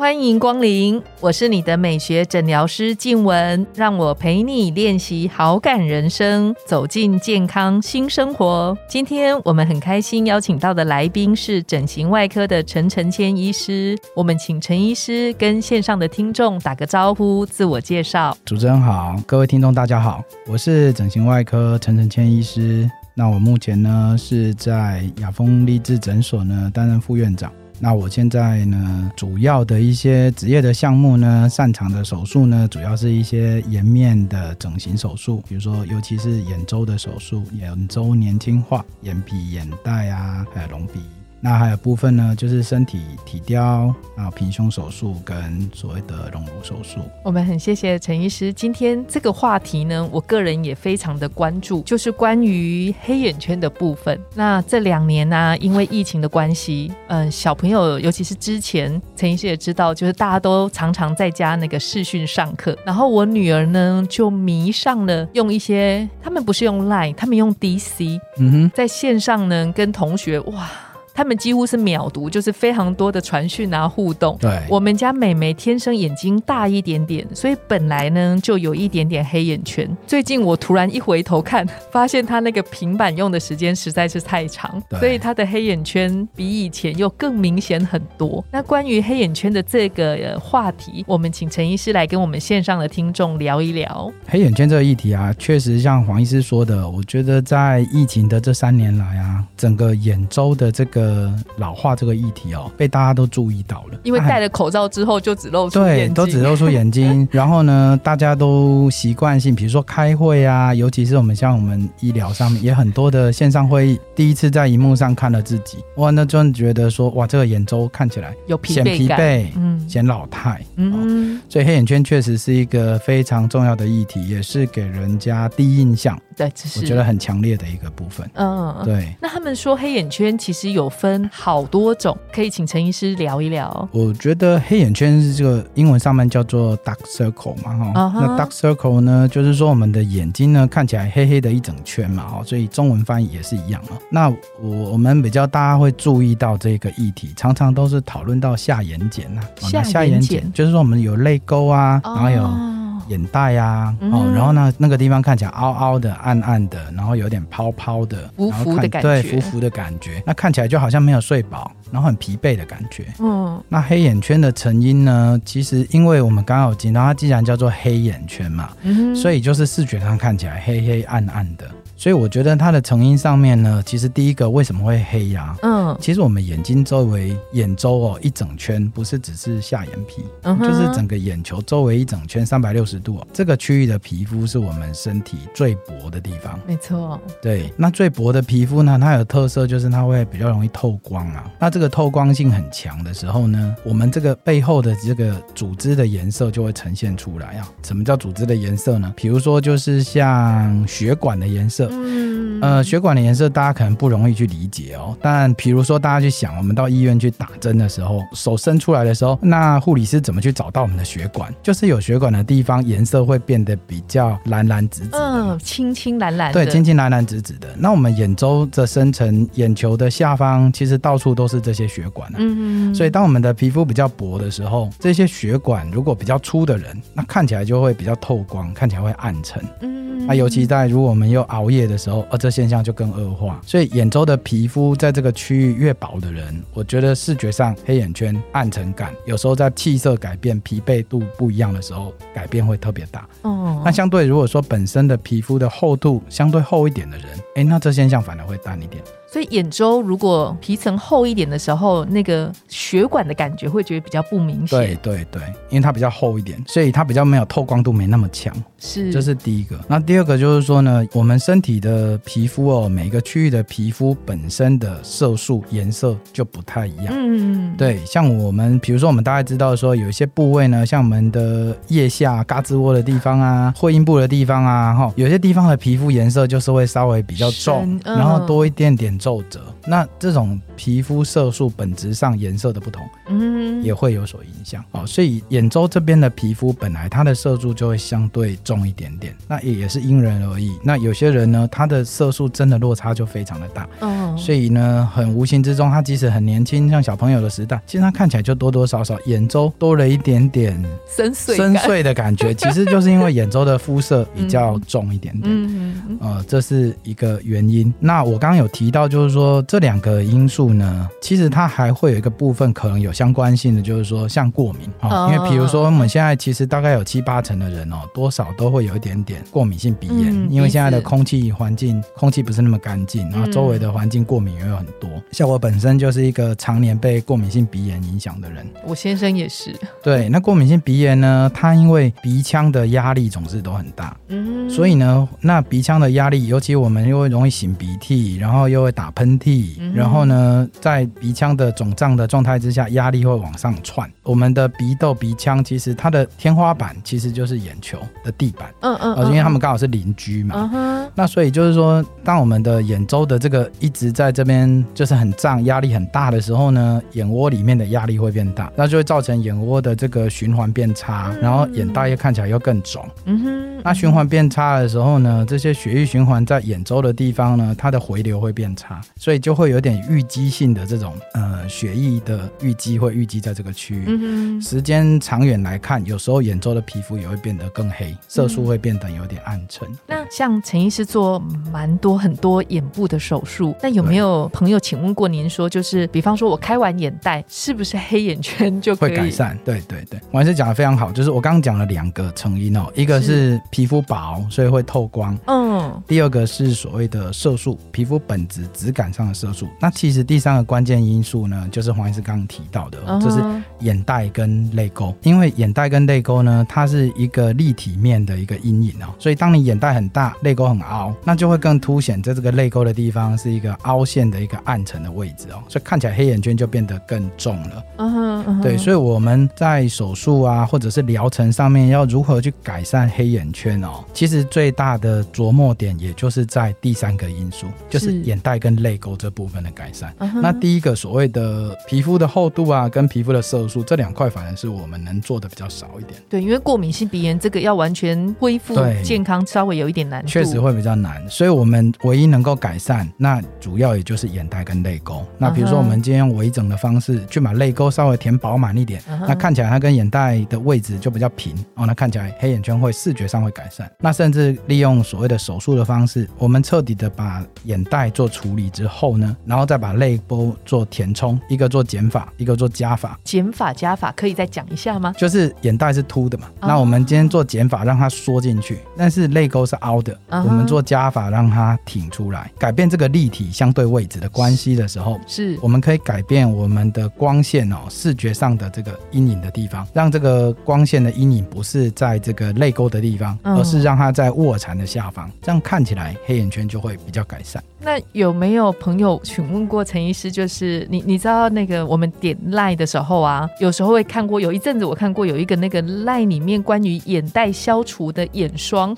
欢迎光临，我是你的美学诊疗师静雯，让我陪你练习好感人生，走进健康新生活。今天我们很开心邀请到的来宾是整形外科的陈承谦医师，我们请陈医师跟线上的听众打个招呼，自我介绍。主持人好，各位听众大家好，我是整形外科陈承谦医师。那我目前呢是在雅风励志诊所呢担任副院长。那我现在呢，主要的一些职业的项目呢，擅长的手术呢，主要是一些颜面的整形手术，比如说，尤其是眼周的手术，眼周年轻化，眼皮、眼袋啊，还有隆鼻。那还有部分呢，就是身体体雕啊，平胸手术跟所谓的隆乳手术。我们很谢谢陈医师，今天这个话题呢，我个人也非常的关注，就是关于黑眼圈的部分。那这两年呢，因为疫情的关系，嗯，小朋友尤其是之前陈医师也知道，就是大家都常常在家那个视讯上课，然后我女儿呢就迷上了用一些，他们不是用 Line，他们用 DC，嗯哼，在线上呢跟同学哇。他们几乎是秒读，就是非常多的传讯啊互动。对，我们家美眉天生眼睛大一点点，所以本来呢就有一点点黑眼圈。最近我突然一回头看，发现她那个平板用的时间实在是太长，所以她的黑眼圈比以前又更明显很多。那关于黑眼圈的这个话题，我们请陈医师来跟我们线上的听众聊一聊黑眼圈这个议题啊。确实像黄医师说的，我觉得在疫情的这三年来啊，整个眼周的这个呃，老化这个议题哦，被大家都注意到了。因为戴了口罩之后，就只露出对，都只露出眼睛。然后呢，大家都习惯性，比如说开会啊，尤其是我们像我们医疗上面，也很多的线上会议，第一次在荧幕上看了自己，哇，那真的觉得说，哇，这个眼周看起来有疲惫，嗯，显老态，嗯，所以黑眼圈确实是一个非常重要的议题，也是给人家第一印象，对，我觉得很强烈的一个部分。嗯，对。那他们说黑眼圈其实有。分好多种，可以请陈医师聊一聊。我觉得黑眼圈是这个英文上面叫做 dark circle 嘛，哈。那 dark circle 呢，就是说我们的眼睛呢看起来黑黑的一整圈嘛，哈。所以中文翻译也是一样啊。那我我们比较大家会注意到这个议题，常常都是讨论到下眼睑呐。下眼睑就是说我们有泪沟啊，然后有。眼袋呀，哦，然后呢，那个地方看起来凹凹的、暗暗的，然后有点泡泡的，浮浮的感觉，对，浮浮的感觉，那看起来就好像没有睡饱，然后很疲惫的感觉。嗯，那黑眼圈的成因呢？其实因为我们刚好讲到，它既然叫做黑眼圈嘛，所以就是视觉上看起来黑黑暗暗的。所以我觉得它的成因上面呢，其实第一个为什么会黑呀？嗯，其实我们眼睛周围眼周哦一整圈，不是只是下眼皮，嗯就是整个眼球周围一整圈三百六十度，这个区域的皮肤是我们身体最薄的地方。没错，对，那最薄的皮肤呢，它有特色就是它会比较容易透光啊。那这个透光性很强的时候呢，我们这个背后的这个组织的颜色就会呈现出来啊。什么叫组织的颜色呢？比如说就是像血管的颜色。嗯，呃，血管的颜色大家可能不容易去理解哦。但比如说，大家去想，我们到医院去打针的时候，手伸出来的时候，那护理师怎么去找到我们的血管？就是有血管的地方，颜色会变得比较蓝蓝紫紫，嗯，青青蓝蓝，对，青青蓝蓝紫紫的。那我们眼周的深层，眼球的下方，其实到处都是这些血管啊。嗯嗯。所以，当我们的皮肤比较薄的时候，这些血管如果比较粗的人，那看起来就会比较透光，看起来会暗沉。嗯。那尤其在如果我们又熬夜的时候，呃，这现象就更恶化。所以眼周的皮肤在这个区域越薄的人，我觉得视觉上黑眼圈、暗沉感，有时候在气色改变、疲惫度不一样的时候，改变会特别大。哦。那相对如果说本身的皮肤的厚度相对厚一点的人，哎，那这现象反而会淡一点。所以眼周如果皮层厚一点的时候，那个血管的感觉会觉得比较不明显。对对对，因为它比较厚一点，所以它比较没有透光度没那么强。是，这是第一个。那第二个就是说呢，我们身体的皮肤哦，每个区域的皮肤本身的色素颜色就不太一样。嗯嗯，对，像我们比如说我们大概知道说有一些部位呢，像我们的腋下、胳肢窝的地方啊，会阴部的地方啊，哈，有些地方的皮肤颜色就是会稍微比较重，然后多一点点。皱褶，那这种皮肤色素本质上颜色的不同，嗯，也会有所影响。哦，所以眼周这边的皮肤本来它的色素就会相对重一点点，那也也是因人而异。那有些人呢，他的色素真的落差就非常的大，嗯，所以呢，很无形之中，他即使很年轻，像小朋友的时代，其实他看起来就多多少少眼周多了一点点深邃深邃的感觉，其实就是因为眼周的肤色比较重一点点，嗯，呃，这是一个原因。那我刚刚有提到，就是说这两个因素呢，其实它还会有一个部分可能有相关性的，就是说像过敏啊，因为比如说我们现在其实大概有七八成的人哦，多少都会有一点点过敏性鼻炎，因为现在的空气环境空气不是那么干净，然后周围的环境过敏也有很多。像我本身就是一个常年被过敏性鼻炎影响的人，我先生也是。对，那过敏性鼻炎呢，它因为鼻腔的压力总是都很大，嗯，所以呢，那鼻腔的压力，尤其我们又会容易擤鼻涕，然后又会打喷嚏，然后呢，在鼻腔的肿胀的状态之下，压力会往上窜。我们的鼻窦、鼻腔其实它的天花板其实就是眼球的地板，嗯嗯，因为他们刚好是邻居嘛，那所以就是说，当我们的眼周的这个一直在这边就是很胀、压力很大的时候呢，眼窝里面的压力会变大，那就会造成眼窝的这个循环变差，然后眼袋又看起来又更肿。嗯哼，那循环变差的时候呢，这些血液循环在眼周的地方呢，它的回流会变差，所以就会有点淤积性的这种呃血液的淤积会淤积在这个区域。嗯时间长远来看，有时候眼周的皮肤也会变得更黑，色素会变得有点暗沉。那像陈医师做蛮多很多眼部的手术，那有没有朋友请问过您说，就是比方说我开完眼袋，是不是黑眼圈就会改善？对对对，王医师讲的非常好，就是我刚刚讲了两个成因哦，一个是皮肤薄，所以会透光，嗯，第二个是所谓的色素，皮肤本质质感上的色素。那其实第三个关键因素呢，就是黄医师刚刚提到的，就是眼袋跟泪沟，因为眼袋跟泪沟呢，它是一个立体面的一个阴影哦，所以当你眼袋很大，泪沟很凹，那就会更凸显在这个泪沟的地方是一个凹陷的一个暗沉的位置哦，所以看起来黑眼圈就变得更重了。嗯哼，对，所以我们在手术啊，或者是疗程上面要如何去改善黑眼圈哦，其实最大的琢磨点也就是在第三个因素，就是眼袋跟泪沟这部分的改善。那第一个所谓的皮肤的厚度啊，跟皮肤的色素这两块，反而是我们能做的比较少一点。对，因为过敏性鼻炎这个要完全恢复健康，稍微有一点难度，确实会比较难。所以我们唯一能够改善，那主要也就是眼袋跟泪沟。那比如说我们今天用微整的方式去把泪沟稍微填饱满一点，那看起来它跟眼袋的位置就比较平哦，那看起来黑眼圈会视觉上会改善。那甚至利用所谓的手术的方式，我们彻底的把眼袋做处理之后呢，然后再把泪沟做填充，一个做减法，一个做加法。减法加法可以再讲一下吗？就是眼袋是凸的嘛，那我们今天做减法让它缩进去，但是泪沟是凹的，我们做加法让它挺出来，改变这个立体相对位置的关系的时候，是我们可以改变我们的光线哦，视觉上的这个阴影的地方，让这个光线的阴影不是在这个泪沟的地方，而是让它在卧蚕的下方，这样看起来黑眼圈就会比较改善。那有没有朋友询问过陈医师？就是你你知道那个我们点赖的时候啊，有时候会看过，有一阵子我看过有一个那个赖里面关于眼袋消除的眼霜。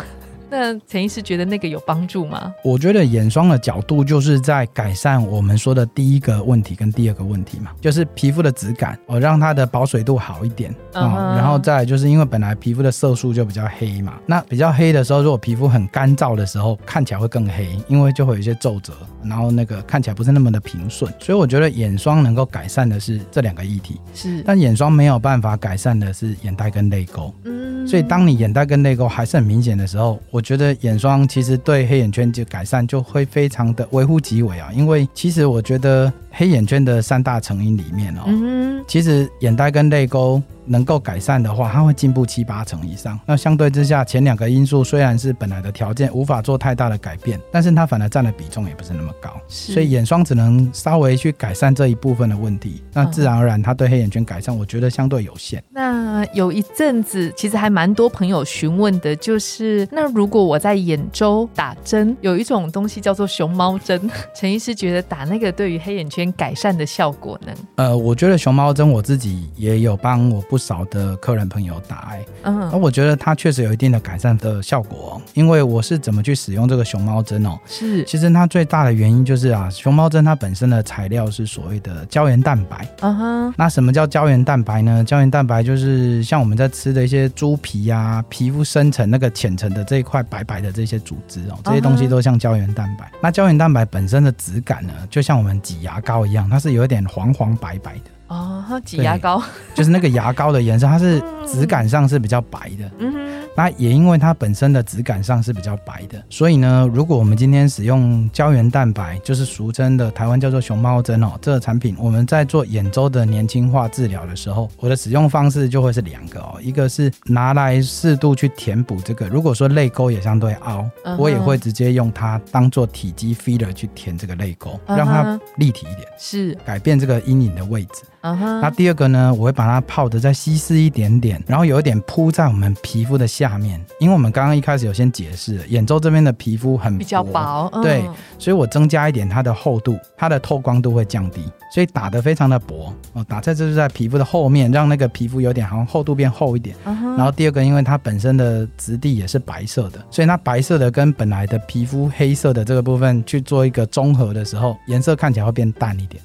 那陈医师觉得那个有帮助吗？我觉得眼霜的角度就是在改善我们说的第一个问题跟第二个问题嘛，就是皮肤的质感，我让它的保水度好一点啊。然后再就是因为本来皮肤的色素就比较黑嘛，那比较黑的时候，如果皮肤很干燥的时候，看起来会更黑，因为就会有一些皱褶，然后那个看起来不是那么的平顺。所以我觉得眼霜能够改善的是这两个议题，是，但眼霜没有办法改善的是眼袋跟泪沟。嗯，所以当你眼袋跟泪沟还是很明显的时候，我。觉得眼霜其实对黑眼圈就改善就会非常的微乎其微啊，因为其实我觉得黑眼圈的三大成因里面哦，其实眼袋跟泪沟。能够改善的话，它会进步七八成以上。那相对之下，前两个因素虽然是本来的条件无法做太大的改变，但是它反而占的比重也不是那么高。所以眼霜只能稍微去改善这一部分的问题。那自然而然，它对黑眼圈改善，我觉得相对有限。那有一阵子，其实还蛮多朋友询问的，就是那如果我在眼周打针，有一种东西叫做熊猫针，陈医师觉得打那个对于黑眼圈圈改善的效果呢？呃，我觉得熊猫针我自己也有帮我不少的客人朋友打，哎，嗯，那我觉得它确实有一定的改善的效果。因为我是怎么去使用这个熊猫针哦？是，其实它最大的原因就是啊，熊猫针它本身的材料是所谓的胶原蛋白。嗯哼，那什么叫胶原蛋白呢？胶原蛋白就是像我们在吃的一些猪皮呀，皮肤深层那个浅层的这一块白白的这些组织哦，这些东西都像胶原蛋白。那胶原蛋白本身的质感呢，就像我们挤牙膏一样，它是有一点黄黄白白的。哦，挤牙膏。就是那个牙膏的颜色，它是质感上是比较白的。嗯哼，那也因为它本身的质感上是比较白的，所以呢，如果我们今天使用胶原蛋白，就是俗称的台湾叫做熊猫针哦，这个产品我们在做眼周的年轻化治疗的时候，我的使用方式就会是两个哦，一个是拿来适度去填补这个，如果说泪沟也相对凹，我也会直接用它当做体积 filler 去填这个泪沟，让它立体一点，是。改变这个阴影的位置。那第二个呢，我会把它泡的再稀释一点点，然后有一点铺在我们皮肤的下面，因为我们刚刚一开始有先解释，眼周这边的皮肤很比较薄，对，所以我增加一点它的厚度，它的透光度会降低，所以打的非常的薄哦，打在这是在皮肤的后面，让那个皮肤有点好像厚度变厚一点。然后第二个，因为它本身的质地也是白色的，所以它白色的跟本来的皮肤黑色的这个部分去做一个综合的时候，颜色看起来会变淡一点。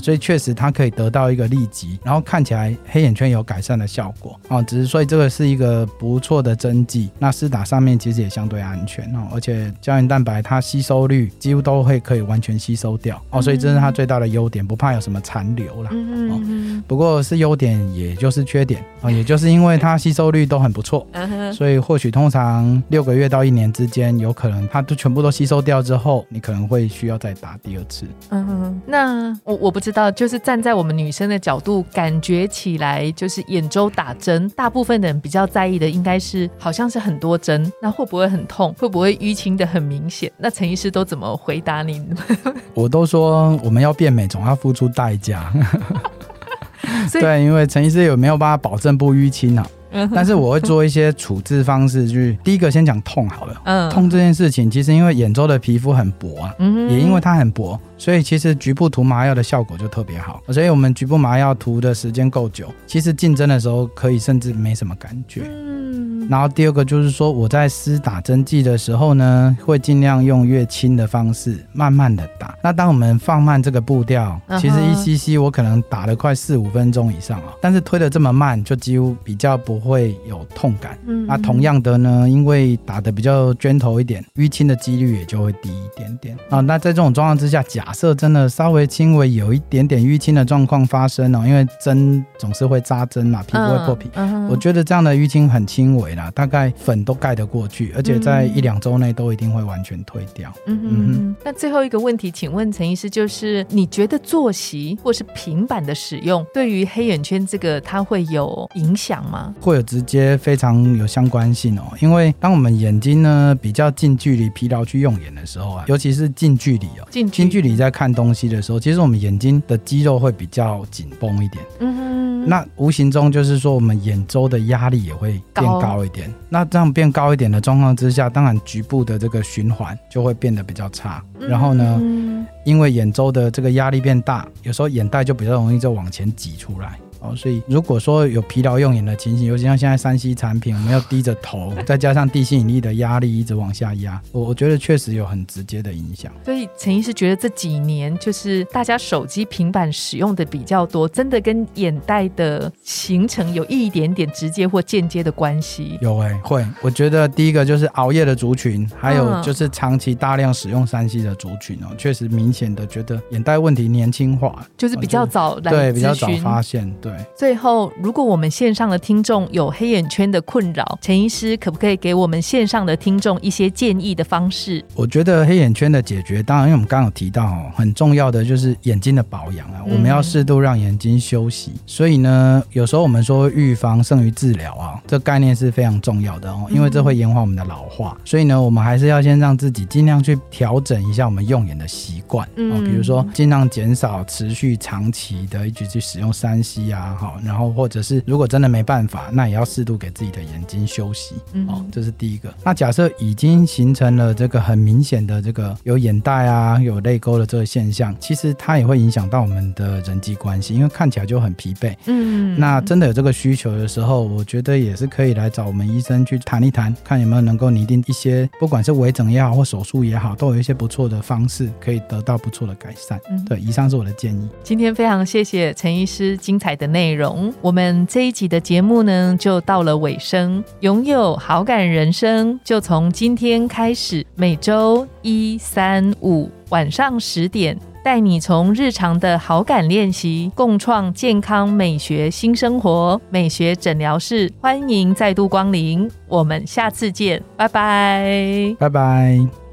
所以确实它可以得到一个立即，然后看起来黑眼圈有改善的效果啊。只是所以这个是一个不错的针剂。那施打上面其实也相对安全哦，而且胶原蛋白它吸收率几乎都会可以完全吸收掉哦，所以这是它最大的优点，不怕有什么残留啦。嗯不过是优点，也就是缺点啊，也就是因为它吸收率都很不错，所以或许通常六个月到一年之间，有可能它都全部都吸收掉之后，你可能会需要再打第二次。嗯哼，那我我不知道，就是站在我们女生的角度，感觉起来就是眼周打针，大部分的人比较在意的应该是好像是很多针，那会不会很痛？会不会淤青的很明显？那陈医师都怎么回答你？我都说我们要变美，总要付出代价。对，因为陈医师有没有办法保证不淤青啊？但是我会做一些处置方式，去第一个先讲痛好了。嗯，痛这件事情，其实因为眼周的皮肤很薄啊，也因为它很薄，所以其实局部涂麻药的效果就特别好。所以我们局部麻药涂的时间够久，其实进针的时候可以甚至没什么感觉。然后第二个就是说，我在施打针剂的时候呢，会尽量用越轻的方式，慢慢的打。那当我们放慢这个步调，其实一 cc 我可能打了快四五分钟以上啊，但是推的这么慢，就几乎比较不会有痛感。嗯那同样的呢，因为打的比较卷头一点，淤青的几率也就会低一点点啊。那在这种状况之下，假设真的稍微轻微有一点点淤青的状况发生哦，因为针总是会扎针嘛，皮肤会破皮。我觉得这样的淤青很轻微。大概粉都盖得过去，而且在一两周内都一定会完全退掉。嗯哼，那最后一个问题，请问陈医师，就是你觉得坐席或是平板的使用对于黑眼圈这个它会有影响吗？会有直接非常有相关性哦，因为当我们眼睛呢比较近距离疲劳去用眼的时候啊，尤其是近距离哦，近近距离在看东西的时候，其实我们眼睛的肌肉会比较紧绷一点。嗯哼，那无形中就是说我们眼周的压力也会变高。一点，那这样变高一点的状况之下，当然局部的这个循环就会变得比较差。然后呢，因为眼周的这个压力变大，有时候眼袋就比较容易就往前挤出来。哦，所以如果说有疲劳用眼的情形，尤其像现在三 C 产品，我们要低着头，再加上地心引力的压力一直往下压，我我觉得确实有很直接的影响。所以陈医师觉得这几年就是大家手机、平板使用的比较多，真的跟眼袋的形成有一点点直接或间接的关系。有哎，会。我觉得第一个就是熬夜的族群，还有就是长期大量使用三 C 的族群哦，确实明显的觉得眼袋问题年轻化，就是比较早来对比较早发现对。最后，如果我们线上的听众有黑眼圈的困扰，陈医师可不可以给我们线上的听众一些建议的方式？我觉得黑眼圈的解决，当然，因为我们刚刚有提到哦，很重要的就是眼睛的保养啊，我们要适度让眼睛休息。所以呢，有时候我们说预防胜于治疗啊，这概念是非常重要的哦，因为这会延缓我们的老化。所以呢，我们还是要先让自己尽量去调整一下我们用眼的习惯哦，比如说尽量减少持续长期的一直去使用三 C 啊，好，然后或者是如果真的没办法，那也要适度给自己的眼睛休息，哦，这是第一个。那假设已经形成了这个很明显的这个有眼袋啊、有泪沟的这个现象，其实它也会影响到我们的人际关系，因为看起来就很疲惫。嗯，那真的有这个需求的时候，我觉得也是可以来找我们医生去谈一谈，看有没有能够拟定一些，不管是微整也好或手术也好，都有一些不错的方式可以得到不错的改善。嗯对，以上是我的建议。今天非常谢谢陈医师精彩的内容，我们这一集的节目呢就到了尾声。拥有好感人生，就从今天开始，每周一、三、五晚上十点，带你从日常的好感练习，共创健康美学新生活。美学诊疗室，欢迎再度光临，我们下次见，拜拜，拜拜。